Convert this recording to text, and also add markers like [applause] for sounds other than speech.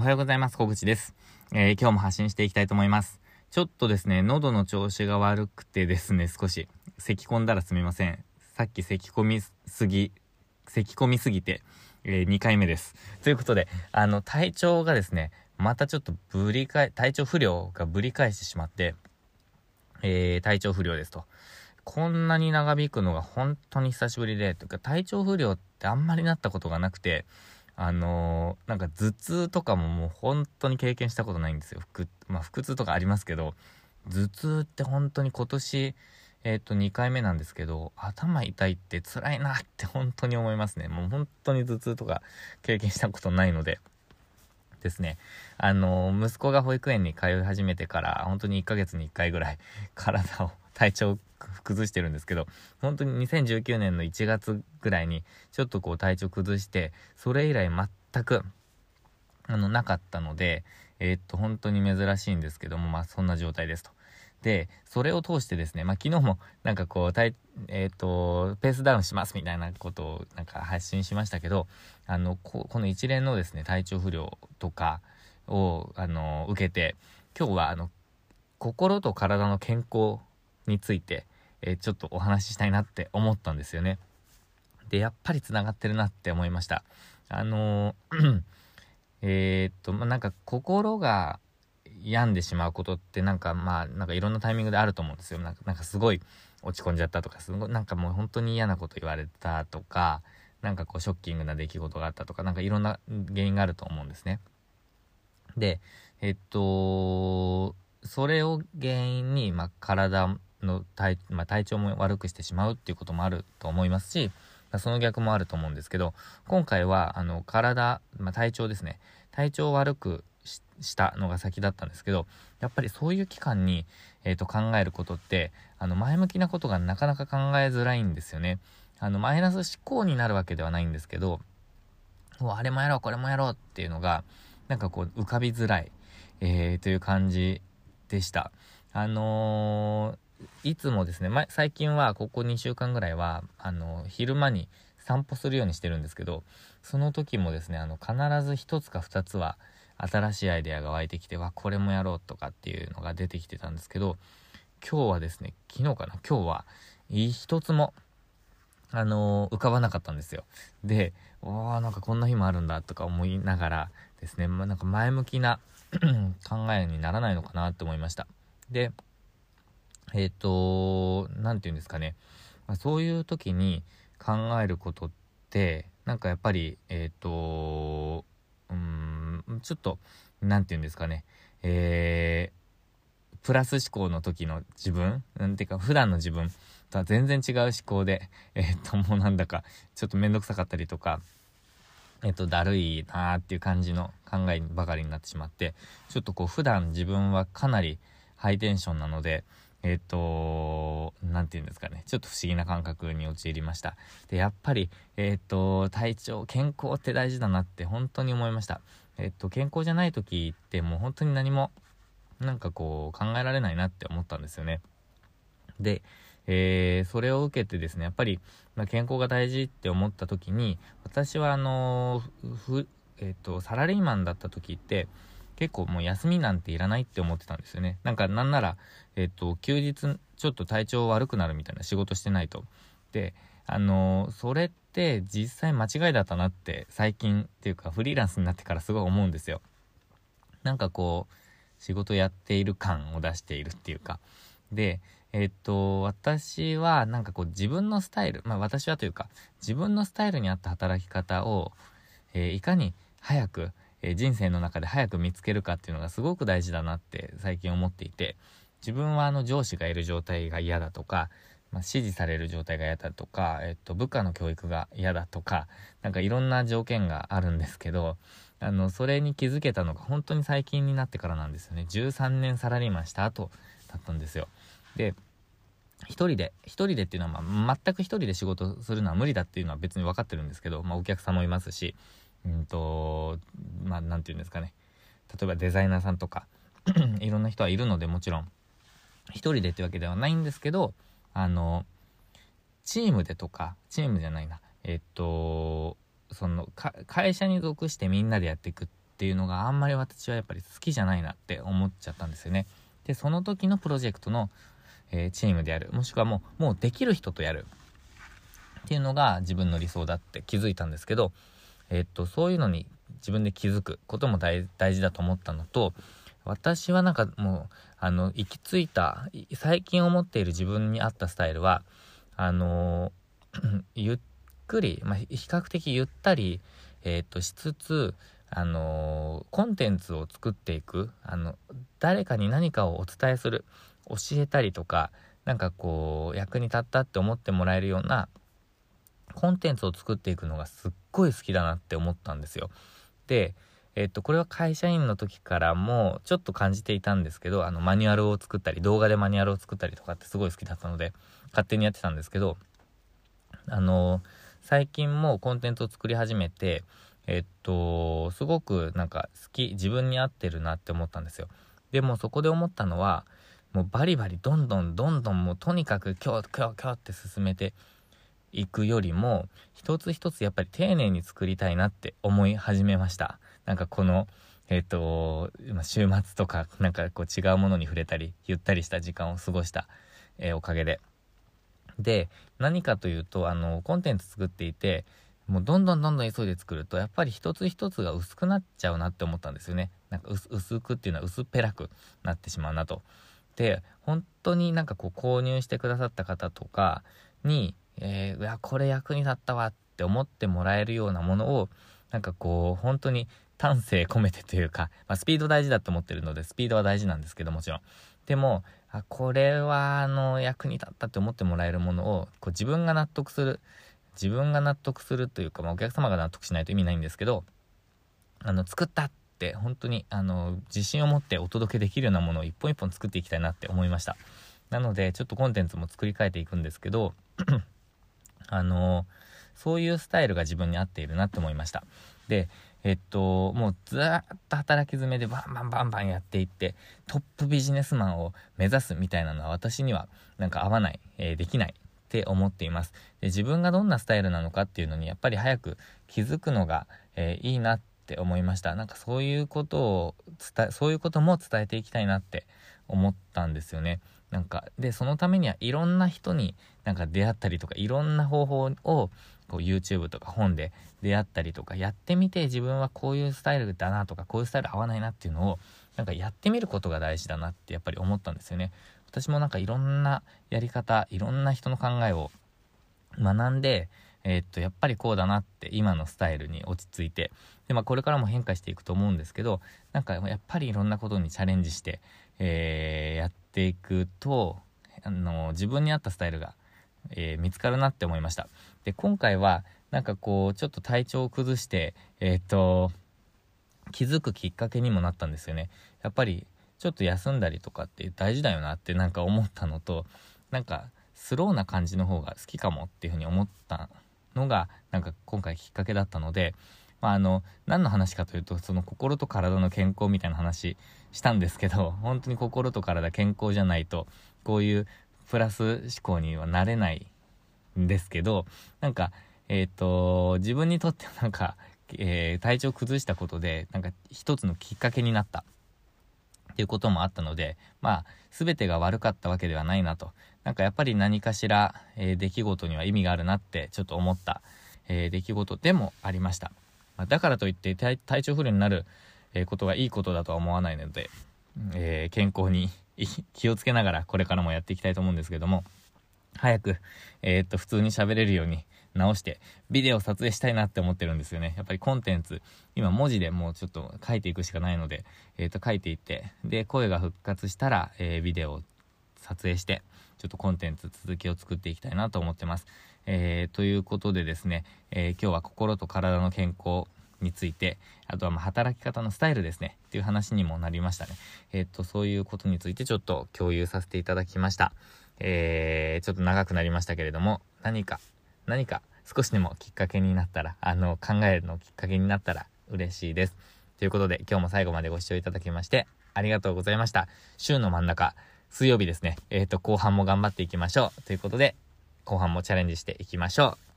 おはようございます。小口です。えー、今日も発信していきたいと思います。ちょっとですね、喉の調子が悪くてですね、少し、咳込んだらすみません。さっき咳込みすぎ、咳込みすぎて、えー、2回目です。ということで、あの、体調がですね、またちょっとぶり返、体調不良がぶり返してしまって、えー、体調不良ですと。こんなに長引くのが本当に久しぶりで、というか体調不良ってあんまりなったことがなくて、あのー、なんか頭痛とかももう本当に経験したことないんですよ。腹、まあ、腹痛とかありますけど、頭痛って本当に今年、えっ、ー、と、2回目なんですけど、頭痛いって辛いなって本当に思いますね。もう本当に頭痛とか経験したことないので、ですね。あのー、息子が保育園に通い始めてから、本当に1ヶ月に1回ぐらい体を、体調崩してるんですけど、本当に2019年の1月ぐらいに、ちょっとこう体調崩して、それ以来全く、あの、なかったので、えー、っと、本当に珍しいんですけども、まあ、そんな状態ですと。で、それを通してですね、まあ、昨日もなんかこう、えっ、と、ペースダウンしますみたいなことをなんか発信しましたけど、あの、ここの一連のですね、体調不良とかを、あの、受けて、今日はあの、心と体の健康について、えー、ちょっとお話ししたいなって思ったんですよね。で、やっぱり繋がってるなって思いました。あのー [clears throat] えっと、まあ、なんか心が病んでしまうことってなんかまあ、なんかいろんなタイミングであると思うんですよ。なんかなんかすごい落ち込んじゃったとか、すごいなんかもう本当に嫌なこと言われたとか、なんかこうショッキングな出来事があったとか、なんかいろんな原因があると思うんですね。で、えっと、それを原因に、まあ、体の体,、まあ、体調も悪くしてしまうっていうこともあると思いますし、まあ、その逆もあると思うんですけど、今回は、あの、体、まあ、体調ですね。体調悪くしたのが先だったんですけど、やっぱりそういう期間に、えっ、ー、と、考えることって、あの、前向きなことがなかなか考えづらいんですよね。あの、マイナス思考になるわけではないんですけど、もうあれもやろう、これもやろうっていうのが、なんかこう、浮かびづらい、えー、という感じでした。あのーいつもですね、ま、最近はここ2週間ぐらいは、あの、昼間に散歩するようにしてるんですけど、その時もですね、あの、必ず1つか2つは新しいアイデアが湧いてきて、わ、これもやろうとかっていうのが出てきてたんですけど、今日はですね、昨日かな、今日は、一つも、あのー、浮かばなかったんですよ。で、わあなんかこんな日もあるんだとか思いながらですね、まあ、なんか前向きな [clears throat] 考えにならないのかなって思いました。で、えっ、ー、と、何て言うんですかね。まあ、そういう時に考えることって、なんかやっぱり、えっ、ー、と、うん、ちょっと、何て言うんですかね。えー、プラス思考の時の自分、うんていうか普段の自分とは全然違う思考で、えっ、と、もうなんだか、ちょっとめんどくさかったりとか、えっ、と、だるいなーっていう感じの考えばかりになってしまって、ちょっとこう普段自分はかなりハイテンションなので、えっ、と、なんて言うんですかね。ちょっと不思議な感覚に陥りました。で、やっぱり、えっ、と、体調、健康って大事だなって本当に思いました。えっ、と、健康じゃない時ってもう本当に何も、なんかこう、考えられないなって思ったんですよね。で、えー、それを受けてですね、やっぱり、まあ、健康が大事って思った時に、私はあのふ、えっ、と、サラリーマンだった時って、結構もう休みなんていらないって思ってたんですよね。なんかなんなら、えっと、休日ちょっと体調悪くなるみたいな仕事してないと。で、あのそれって実際間違いだったなって最近っていうかフリーランスになってからすごい思うんですよ。なんかこう、仕事やっている感を出しているっていうか。で、えっと、私はなんかこう自分のスタイル、まあ私はというか、自分のスタイルに合った働き方を、えー、いかに早く、えー、人生の中で早く見つけるかっていうのがすごく大事だなって最近思っていて、自分はあの上司がいる状態が嫌だとか、まあ、指示される状態が嫌だとか、えっと、部下の教育が嫌だとか、なんかいろんな条件があるんですけど、あの、それに気づけたのが本当に最近になってからなんですよね。13年サラリーマンした後だったんですよ。で、一人で、一人でっていうのは、まあ、全く一人で仕事するのは無理だっていうのは別に分かってるんですけど、まあ、お客さんもいますし、うんと、まあ、なんて言うんですかね。例えばデザイナーさんとか [clears throat] いろんな人はいるのでもちろん、一人でってわけではないんですけど、あの、チームでとか、チームじゃないな、えっと、その、会社に属してみんなでやっていくっていうのがあんまり私はやっぱり好きじゃないなって思っちゃったんですよね。で、その時のプロジェクトの、えー、チームでやる、もしくはもう、もうできる人とやるっていうのが自分の理想だって気づいたんですけど、え、っと、そういうのに自分で気づくことも大事だと思ったのと、私はなんかもう、あの、行き着いた、最近思っている自分に合ったスタイルは、あの、[clears throat] ゆっくり、まあ、比較的ゆったり、えっ、と、しつつ、あの、コンテンツを作っていく、あの、誰かに何かをお伝えする、教えたりとか、なんかこう、役に立ったって思ってもらえるような、コンテンツを作っていくのがすっごい好きだなって思ったんですよ。で、えっと、これは会社員の時からもちょっと感じていたんですけど、あの、マニュアルを作ったり、動画でマニュアルを作ったりとかってすごい好きだったので、勝手にやってたんですけど、あの、最近もコンテンツを作り始めて、えっと、すごくなんか好き、自分に合ってるなって思ったんですよ。でもそこで思ったのは、もうバリバリどんどんどんどんもうとにかく今日今日今日って進めていくよりも、一つ一つやっぱり丁寧に作りたいなって思い始めました。なんかこの、えっ、ー、と、週末とか、なんかこう違うものに触れたり、ゆったりした時間を過ごした、えー、おかげで。で、何かというと、あの、コンテンツ作っていて、もうどんどんどんどん急いで作ると、やっぱり一つ一つが薄くなっちゃうなって思ったんですよね。なんか薄くっていうのは薄っぺらくなってしまうなと。で、本当になんかこう購入してくださった方とかに、えー、いや、これ役に立ったわって思ってもらえるようなものを、なんかこう、本当に丹精込めてというか、[laughs] まあ、スピード大事だと思ってるので、スピードは大事なんですけど、もちろん。でも、あ、これは、あの、役に立ったって思ってもらえるものを、こう自分が納得する、自分が納得するというか、まあ、お客様が納得しないと意味ないんですけど、あの、作ったって、本当に、あの、自信を持ってお届けできるようなものを一本一本作っていきたいなって思いました。なので、ちょっとコンテンツも作り変えていくんですけど、あの、そういうスタイルが自分に合っているなって思いました。で、えっと、もうずっと働き詰めでバンバンバンバンやっていって、トップビジネスマンを目指すみたいなのは私にはなんか合わない、えー、できないって思っています。で。自分がどんなスタイルなのかっていうのにやっぱり早く気づくのが、えー、いいなって思いました。なんかそういうことを伝え、そういうことも伝えていきたいなって思ったんですよね。なんか、で、そのためにはいろんな人になんか出会ったりとか、いろんな方法をこう YouTube とか本で出会ったりとかやってみて自分はこういうスタイルだなとかこういうスタイル合わないなっていうのをなんかやってみることが大事だなってやっぱり思ったんですよね。私もなんかいろんなやり方いろんな人の考えを学んでえー、っとやっぱりこうだなって今のスタイルに落ち着いてでまあこれからも変化していくと思うんですけどなんかやっぱりいろんなことにチャレンジして、えー、やっていくとあの自分に合ったスタイルがえー、見つかるなって思いました。で、今回は、なんかこう、ちょっと体調を崩して、えー、っと、気づくきっかけにもなったんですよね。やっぱり、ちょっと休んだりとかって大事だよなってなんか思ったのと、なんか、スローな感じの方が好きかもっていうふうに思ったのが、なんか今回きっかけだったので、まあ、あの、何の話かというと、その心と体の健康みたいな話したんですけど、[laughs] 本当に心と体健康じゃないと、こういうプラス思考にはなれないんですけど、なんか、えっ、ー、と、自分にとっては [laughs] なんか、えー、体調崩したことで、なんか一つのきっかけになったっていうこともあったので、まあ、全てが悪かったわけではないなと。なんかやっぱり何かしら、えー、出来事には意味があるなってちょっと思った、えー、出来事でもありました。あ、だからといって体調不良になる、ことがいいことだとは思わないので、え健康に [laughs] 気をつけながらこれからもやっていきたいと思うんですけども、早く、えー、っと、普通に喋れるように直して、ビデオ撮影したいなって思ってるんですよね。やっぱりコンテンツ、今文字でもうちょっと書いていくしかないので、えー、っと、書いていって、で、声が復活したら、えー、ビデオ撮影して、ちょっとコンテンツ続きを作っていきたいなと思ってます。えー、ということでですね、え今日は心と体の健康、について、あとはま働き方のスタイルですね、っていう話にもなりましたね。えー、っと、そういうことについてちょっと共有させていただきました。え、ちょっと長くなりましたけれども、何か、何か少しでもきっかけになったら、あの、考えるのきっかけになったら嬉しいです。ということで、今日も最後までご視聴いただきまして、ありがとうございました。週の真ん中、水曜日ですね。えっ、ー、と、後半も頑張っていきましょう。ということで、後半もチャレンジしていきましょう。